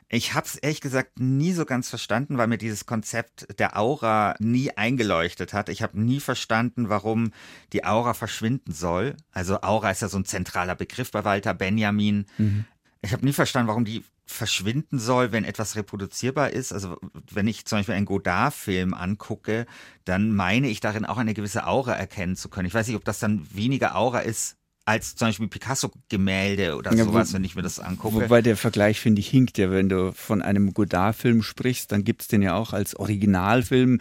Ich habe es ehrlich gesagt nie so ganz verstanden, weil mir dieses Konzept der Aura nie eingeleuchtet hat. Ich habe nie verstanden, warum die Aura verschwinden soll. Also Aura ist ja so ein zentraler Begriff bei Walter Benjamin. Mhm. Ich habe nie verstanden, warum die verschwinden soll, wenn etwas reproduzierbar ist. Also wenn ich zum Beispiel einen Godard-Film angucke, dann meine ich darin auch eine gewisse Aura erkennen zu können. Ich weiß nicht, ob das dann weniger Aura ist als zum Beispiel Picasso-Gemälde oder ja, sowas, wo, wenn ich mir das angucke. Wobei der Vergleich, finde ich, hinkt ja. Wenn du von einem Godard-Film sprichst, dann gibt es den ja auch als Originalfilm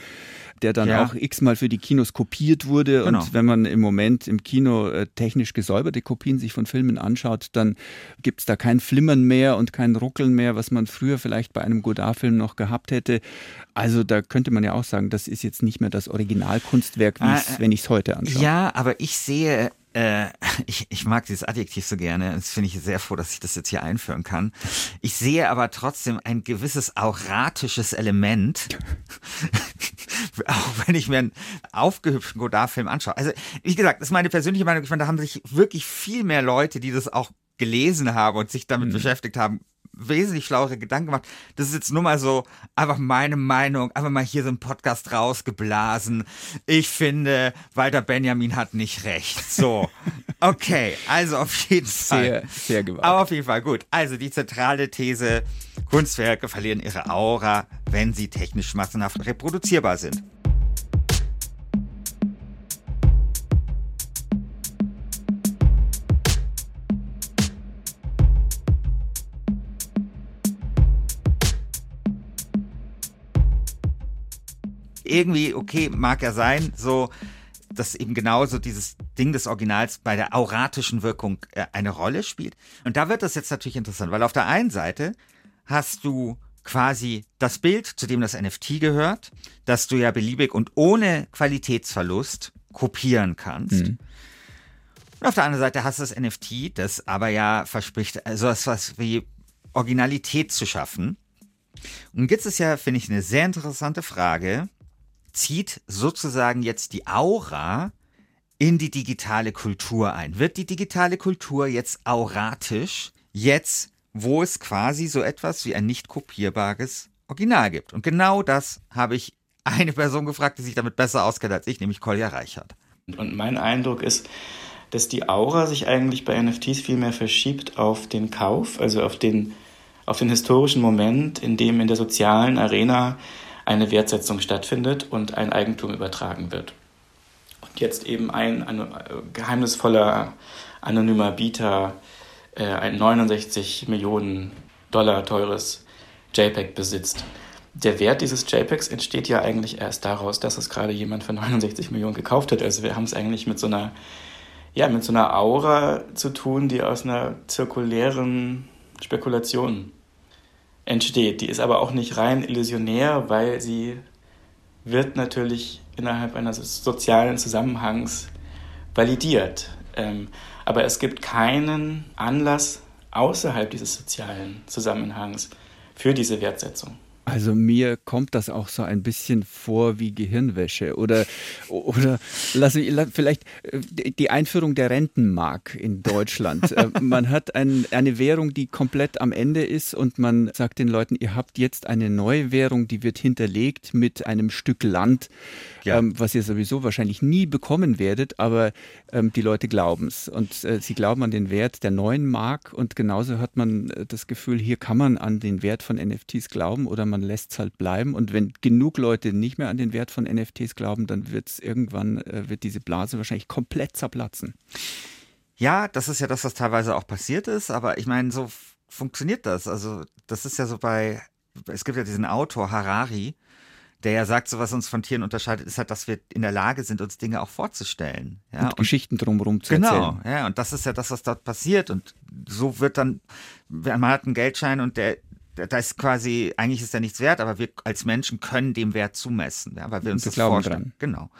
der dann ja. auch x-mal für die Kinos kopiert wurde. Genau. Und wenn man im Moment im Kino äh, technisch gesäuberte Kopien sich von Filmen anschaut, dann gibt es da kein Flimmern mehr und kein Ruckeln mehr, was man früher vielleicht bei einem Godard-Film noch gehabt hätte. Also da könnte man ja auch sagen, das ist jetzt nicht mehr das Originalkunstwerk, wie äh, wenn ich es heute anschaue. Ja, aber ich sehe äh, ich, ich mag dieses Adjektiv so gerne. Das finde ich sehr froh, dass ich das jetzt hier einführen kann. Ich sehe aber trotzdem ein gewisses auratisches Element, auch wenn ich mir einen aufgehübschten Godard-Film anschaue. Also, wie gesagt, das ist meine persönliche Meinung. Ich meine, da haben sich wirklich viel mehr Leute, die das auch gelesen haben und sich damit mhm. beschäftigt haben, wesentlich schlauere Gedanken gemacht. Das ist jetzt nur mal so einfach meine Meinung, einfach mal hier so ein Podcast rausgeblasen. Ich finde, Walter Benjamin hat nicht recht. So. Okay, also auf jeden Fall. Sehr, sehr gewagt. Aber auf jeden Fall gut. Also die zentrale These, Kunstwerke verlieren ihre Aura, wenn sie technisch massenhaft reproduzierbar sind. Irgendwie, okay, mag ja sein, so, dass eben genauso dieses Ding des Originals bei der auratischen Wirkung äh, eine Rolle spielt. Und da wird das jetzt natürlich interessant, weil auf der einen Seite hast du quasi das Bild, zu dem das NFT gehört, das du ja beliebig und ohne Qualitätsverlust kopieren kannst. Mhm. Und auf der anderen Seite hast du das NFT, das aber ja verspricht, also etwas wie Originalität zu schaffen. Und jetzt ist ja, finde ich, eine sehr interessante Frage, zieht sozusagen jetzt die Aura in die digitale Kultur ein. Wird die digitale Kultur jetzt auratisch, jetzt wo es quasi so etwas wie ein nicht kopierbares Original gibt? Und genau das habe ich eine Person gefragt, die sich damit besser auskennt als ich, nämlich Kolja Reichert. Und mein Eindruck ist, dass die Aura sich eigentlich bei NFTs viel mehr verschiebt auf den Kauf, also auf den, auf den historischen Moment, in dem in der sozialen Arena eine Wertsetzung stattfindet und ein Eigentum übertragen wird. Und jetzt eben ein, ein geheimnisvoller anonymer Bieter äh, ein 69 Millionen Dollar teures JPEG besitzt. Der Wert dieses JPEGs entsteht ja eigentlich erst daraus, dass es gerade jemand für 69 Millionen gekauft hat. Also wir haben es eigentlich mit so einer, ja, mit so einer Aura zu tun, die aus einer zirkulären Spekulation entsteht. Die ist aber auch nicht rein illusionär, weil sie wird natürlich innerhalb eines sozialen Zusammenhangs validiert. Ähm, aber es gibt keinen Anlass außerhalb dieses sozialen Zusammenhangs für diese Wertsetzung. Also mir kommt das auch so ein bisschen vor wie Gehirnwäsche oder oder lass mich vielleicht äh, die Einführung der Rentenmark in Deutschland. Äh, man hat ein, eine Währung, die komplett am Ende ist und man sagt den Leuten, ihr habt jetzt eine neue Währung, die wird hinterlegt mit einem Stück Land, ja. ähm, was ihr sowieso wahrscheinlich nie bekommen werdet, aber ähm, die Leute glauben es und äh, sie glauben an den Wert der neuen Mark und genauso hat man äh, das Gefühl, hier kann man an den Wert von NFTs glauben oder man lässt es halt bleiben. Und wenn genug Leute nicht mehr an den Wert von NFTs glauben, dann wird es irgendwann, äh, wird diese Blase wahrscheinlich komplett zerplatzen. Ja, das ist ja das, was teilweise auch passiert ist, aber ich meine, so funktioniert das. Also, das ist ja so bei, es gibt ja diesen Autor Harari, der ja sagt, so was uns von Tieren unterscheidet, ist halt, dass wir in der Lage sind, uns Dinge auch vorzustellen. Ja? Und, und Geschichten drumherum zu genau, erzählen. Genau, ja, und das ist ja das, was dort passiert. Und so wird dann, man hat einen Geldschein und der da ist quasi, eigentlich ist er nichts wert, aber wir als Menschen können dem Wert zumessen, ja, weil wir uns wir das vorstellen. Dran. Genau.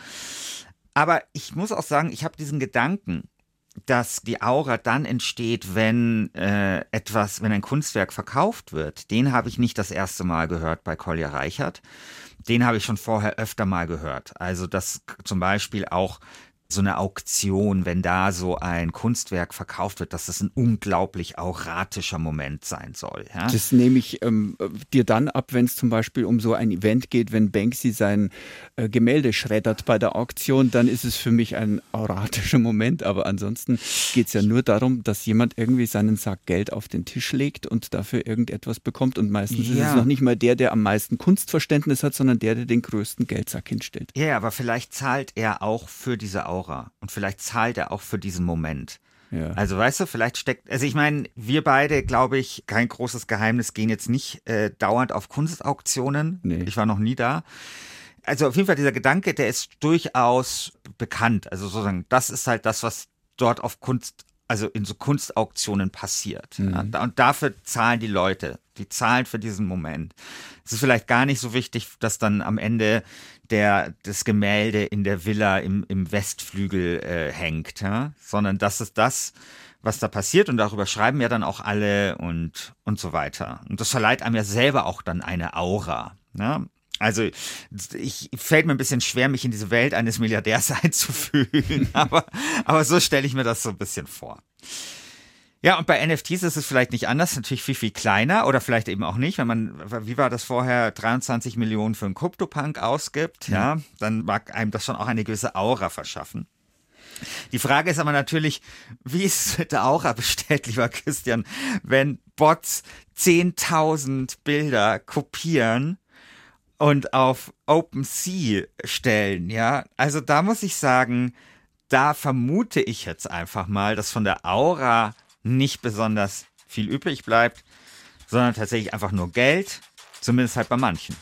Aber ich muss auch sagen, ich habe diesen Gedanken, dass die Aura dann entsteht, wenn äh, etwas, wenn ein Kunstwerk verkauft wird. Den habe ich nicht das erste Mal gehört bei Kolja Reichert. Den habe ich schon vorher öfter mal gehört. Also dass zum Beispiel auch so eine Auktion, wenn da so ein Kunstwerk verkauft wird, dass das ein unglaublich auratischer Moment sein soll. Ja? Das nehme ich ähm, dir dann ab, wenn es zum Beispiel um so ein Event geht, wenn Banksy sein äh, Gemälde schreddert bei der Auktion, dann ist es für mich ein auratischer Moment. Aber ansonsten geht es ja nur darum, dass jemand irgendwie seinen Sack Geld auf den Tisch legt und dafür irgendetwas bekommt. Und meistens ja. ist es noch nicht mal der, der am meisten Kunstverständnis hat, sondern der, der den größten Geldsack hinstellt. Ja, aber vielleicht zahlt er auch für diese Aura Aura. Und vielleicht zahlt er auch für diesen Moment. Ja. Also weißt du, vielleicht steckt, also ich meine, wir beide, glaube ich, kein großes Geheimnis, gehen jetzt nicht äh, dauernd auf Kunstauktionen. Nee. Ich war noch nie da. Also auf jeden Fall dieser Gedanke, der ist durchaus bekannt. Also sozusagen, das ist halt das, was dort auf Kunst, also in so Kunstauktionen passiert. Mhm. Ja, und dafür zahlen die Leute. Die zahlen für diesen Moment. Es ist vielleicht gar nicht so wichtig, dass dann am Ende der, das Gemälde in der Villa im, im Westflügel äh, hängt, ja? sondern das ist das, was da passiert und darüber schreiben ja dann auch alle und, und so weiter. Und das verleiht einem ja selber auch dann eine Aura. Ja? Also ich fällt mir ein bisschen schwer, mich in diese Welt eines Milliardärs einzufühlen, aber, aber so stelle ich mir das so ein bisschen vor. Ja, und bei NFTs ist es vielleicht nicht anders, natürlich viel, viel kleiner oder vielleicht eben auch nicht. Wenn man, wie war das vorher, 23 Millionen für einen CryptoPunk ausgibt, mhm. ja, dann mag einem das schon auch eine gewisse Aura verschaffen. Die Frage ist aber natürlich, wie ist es mit der Aura bestellt, lieber Christian, wenn Bots 10.000 Bilder kopieren und auf OpenSea stellen, ja? Also da muss ich sagen, da vermute ich jetzt einfach mal, dass von der Aura nicht besonders viel übrig bleibt, sondern tatsächlich einfach nur Geld, zumindest halt bei manchen.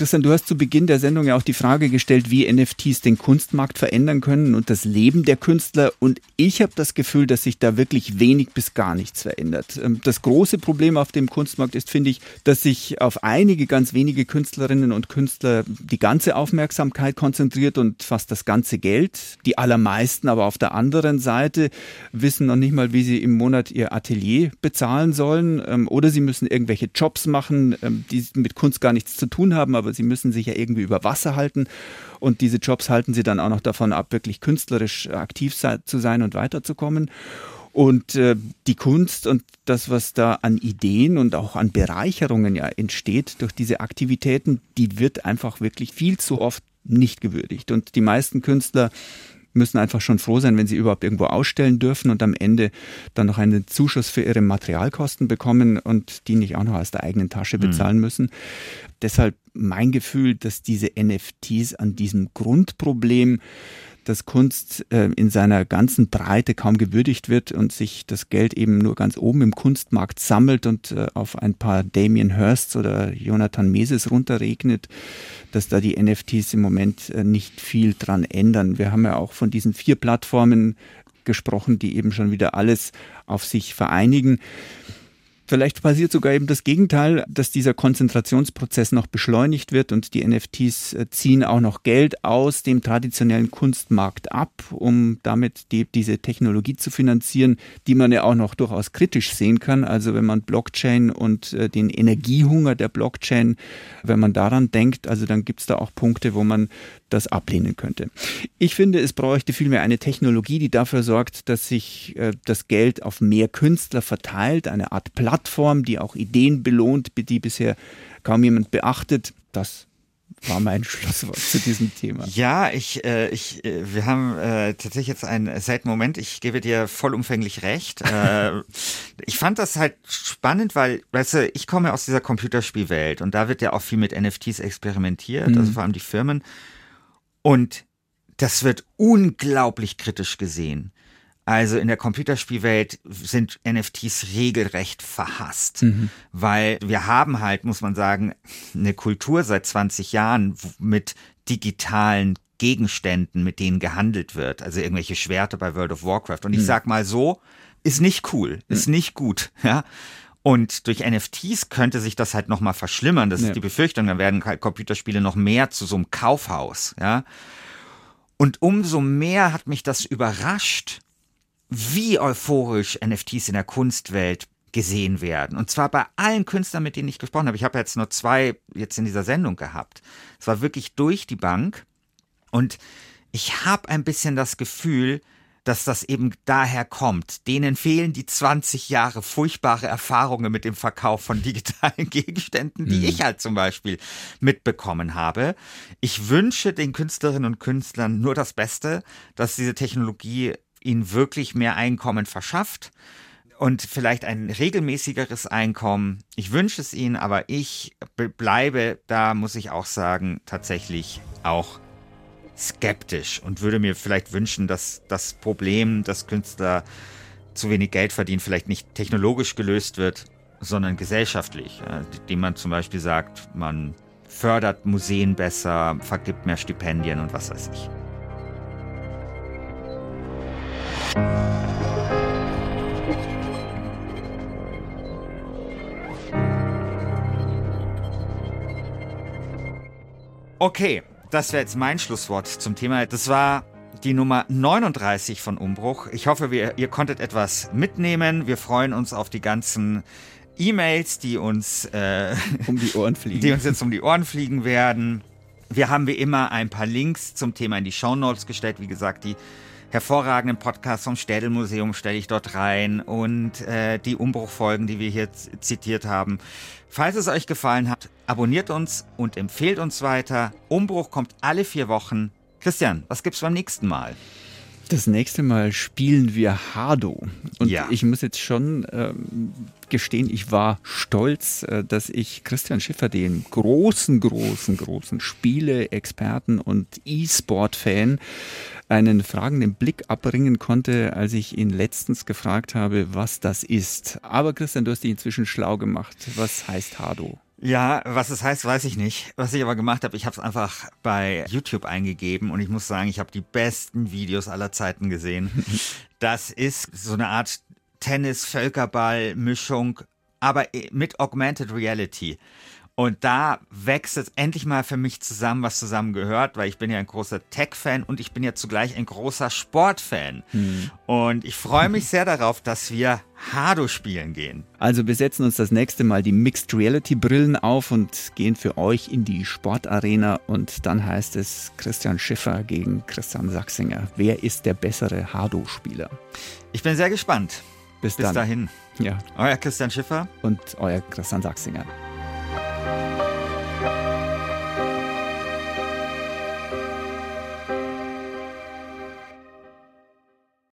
Christian, du hast zu Beginn der Sendung ja auch die Frage gestellt, wie NFTs den Kunstmarkt verändern können und das Leben der Künstler. Und ich habe das Gefühl, dass sich da wirklich wenig bis gar nichts verändert. Ähm, das große Problem auf dem Kunstmarkt ist, finde ich, dass sich auf einige ganz wenige Künstlerinnen und Künstler die ganze Aufmerksamkeit konzentriert und fast das ganze Geld. Die allermeisten aber auf der anderen Seite wissen noch nicht mal, wie sie im Monat ihr Atelier bezahlen sollen. Ähm, oder sie müssen irgendwelche Jobs machen, ähm, die mit Kunst gar nichts zu tun haben, aber sie müssen sich ja irgendwie über Wasser halten. Und diese Jobs halten sie dann auch noch davon ab, wirklich künstlerisch aktiv zu sein und weiterzukommen. Und äh, die Kunst und das, was da an Ideen und auch an Bereicherungen ja entsteht durch diese Aktivitäten, die wird einfach wirklich viel zu oft nicht gewürdigt. Und die meisten Künstler müssen einfach schon froh sein, wenn sie überhaupt irgendwo ausstellen dürfen und am Ende dann noch einen Zuschuss für ihre Materialkosten bekommen und die nicht auch noch aus der eigenen Tasche mhm. bezahlen mhm. müssen. Deshalb mein Gefühl, dass diese NFTs an diesem Grundproblem dass Kunst äh, in seiner ganzen Breite kaum gewürdigt wird und sich das Geld eben nur ganz oben im Kunstmarkt sammelt und äh, auf ein paar Damien Hirsts oder Jonathan Meses runterregnet, dass da die NFTs im Moment äh, nicht viel dran ändern. Wir haben ja auch von diesen vier Plattformen gesprochen, die eben schon wieder alles auf sich vereinigen. Vielleicht passiert sogar eben das Gegenteil, dass dieser Konzentrationsprozess noch beschleunigt wird und die NFTs äh, ziehen auch noch Geld aus dem traditionellen Kunstmarkt ab, um damit die, diese Technologie zu finanzieren, die man ja auch noch durchaus kritisch sehen kann. Also wenn man Blockchain und äh, den Energiehunger der Blockchain, wenn man daran denkt, also dann gibt es da auch Punkte, wo man das ablehnen könnte. Ich finde, es bräuchte vielmehr eine Technologie, die dafür sorgt, dass sich äh, das Geld auf mehr Künstler verteilt, eine Art Plattform Plattform, die auch Ideen belohnt, die bisher kaum jemand beachtet. Das war mein Schlusswort zu diesem Thema. Ja, ich, äh, ich, äh, wir haben äh, tatsächlich jetzt einen seit Moment. Ich gebe dir vollumfänglich recht. äh, ich fand das halt spannend, weil, weißt du, ich komme aus dieser Computerspielwelt und da wird ja auch viel mit NFTs experimentiert, mhm. also vor allem die Firmen. Und das wird unglaublich kritisch gesehen. Also in der Computerspielwelt sind NFTs regelrecht verhasst, mhm. weil wir haben halt, muss man sagen, eine Kultur seit 20 Jahren mit digitalen Gegenständen, mit denen gehandelt wird. Also irgendwelche Schwerte bei World of Warcraft. Und ich mhm. sag mal so, ist nicht cool, ist mhm. nicht gut, ja. Und durch NFTs könnte sich das halt nochmal verschlimmern. Das ja. ist die Befürchtung. Dann werden halt Computerspiele noch mehr zu so einem Kaufhaus, ja. Und umso mehr hat mich das überrascht, wie euphorisch NFTs in der Kunstwelt gesehen werden. Und zwar bei allen Künstlern, mit denen ich gesprochen habe. Ich habe jetzt nur zwei jetzt in dieser Sendung gehabt. Es war wirklich durch die Bank. Und ich habe ein bisschen das Gefühl, dass das eben daher kommt. Denen fehlen die 20 Jahre furchtbare Erfahrungen mit dem Verkauf von digitalen Gegenständen, die mhm. ich halt zum Beispiel mitbekommen habe. Ich wünsche den Künstlerinnen und Künstlern nur das Beste, dass diese Technologie ihnen wirklich mehr Einkommen verschafft und vielleicht ein regelmäßigeres Einkommen. Ich wünsche es ihnen, aber ich bleibe, da muss ich auch sagen, tatsächlich auch skeptisch und würde mir vielleicht wünschen, dass das Problem, dass Künstler zu wenig Geld verdienen, vielleicht nicht technologisch gelöst wird, sondern gesellschaftlich. Indem man zum Beispiel sagt, man fördert Museen besser, vergibt mehr Stipendien und was weiß ich. Okay, das wäre jetzt mein Schlusswort zum Thema. Das war die Nummer 39 von Umbruch. Ich hoffe, wir, ihr konntet etwas mitnehmen. Wir freuen uns auf die ganzen E-Mails, die uns äh, um die Ohren fliegen. Die uns jetzt um die Ohren fliegen werden. Wir haben wie immer ein paar Links zum Thema in die Show Notes gestellt. Wie gesagt, die hervorragenden Podcasts vom Städelmuseum stelle ich dort rein und äh, die Umbruchfolgen, die wir hier zitiert haben. Falls es euch gefallen hat, abonniert uns und empfehlt uns weiter. Umbruch kommt alle vier Wochen. Christian, was gibt's beim nächsten Mal? Das nächste Mal spielen wir Hardo. Und ja. ich muss jetzt schon ähm, gestehen, ich war stolz, äh, dass ich Christian Schiffer, den großen, großen, großen Spiele-Experten und E-Sport-Fan, einen fragenden Blick abbringen konnte, als ich ihn letztens gefragt habe, was das ist. Aber Christian, du hast dich inzwischen schlau gemacht. Was heißt Hardo? Ja, was es heißt, weiß ich nicht. Was ich aber gemacht habe, ich habe es einfach bei YouTube eingegeben und ich muss sagen, ich habe die besten Videos aller Zeiten gesehen. Das ist so eine Art Tennis-Völkerball-Mischung, aber mit Augmented Reality. Und da wächst es endlich mal für mich zusammen, was zusammen gehört, weil ich bin ja ein großer Tech-Fan und ich bin ja zugleich ein großer Sport-Fan. Hm. Und ich freue mich sehr darauf, dass wir Hado spielen gehen. Also wir setzen uns das nächste Mal die Mixed Reality Brillen auf und gehen für euch in die Sportarena und dann heißt es Christian Schiffer gegen Christian Sachsinger. Wer ist der bessere Hado-Spieler? Ich bin sehr gespannt. Bis, Bis dahin. Ja. Euer Christian Schiffer und euer Christian Sachsinger.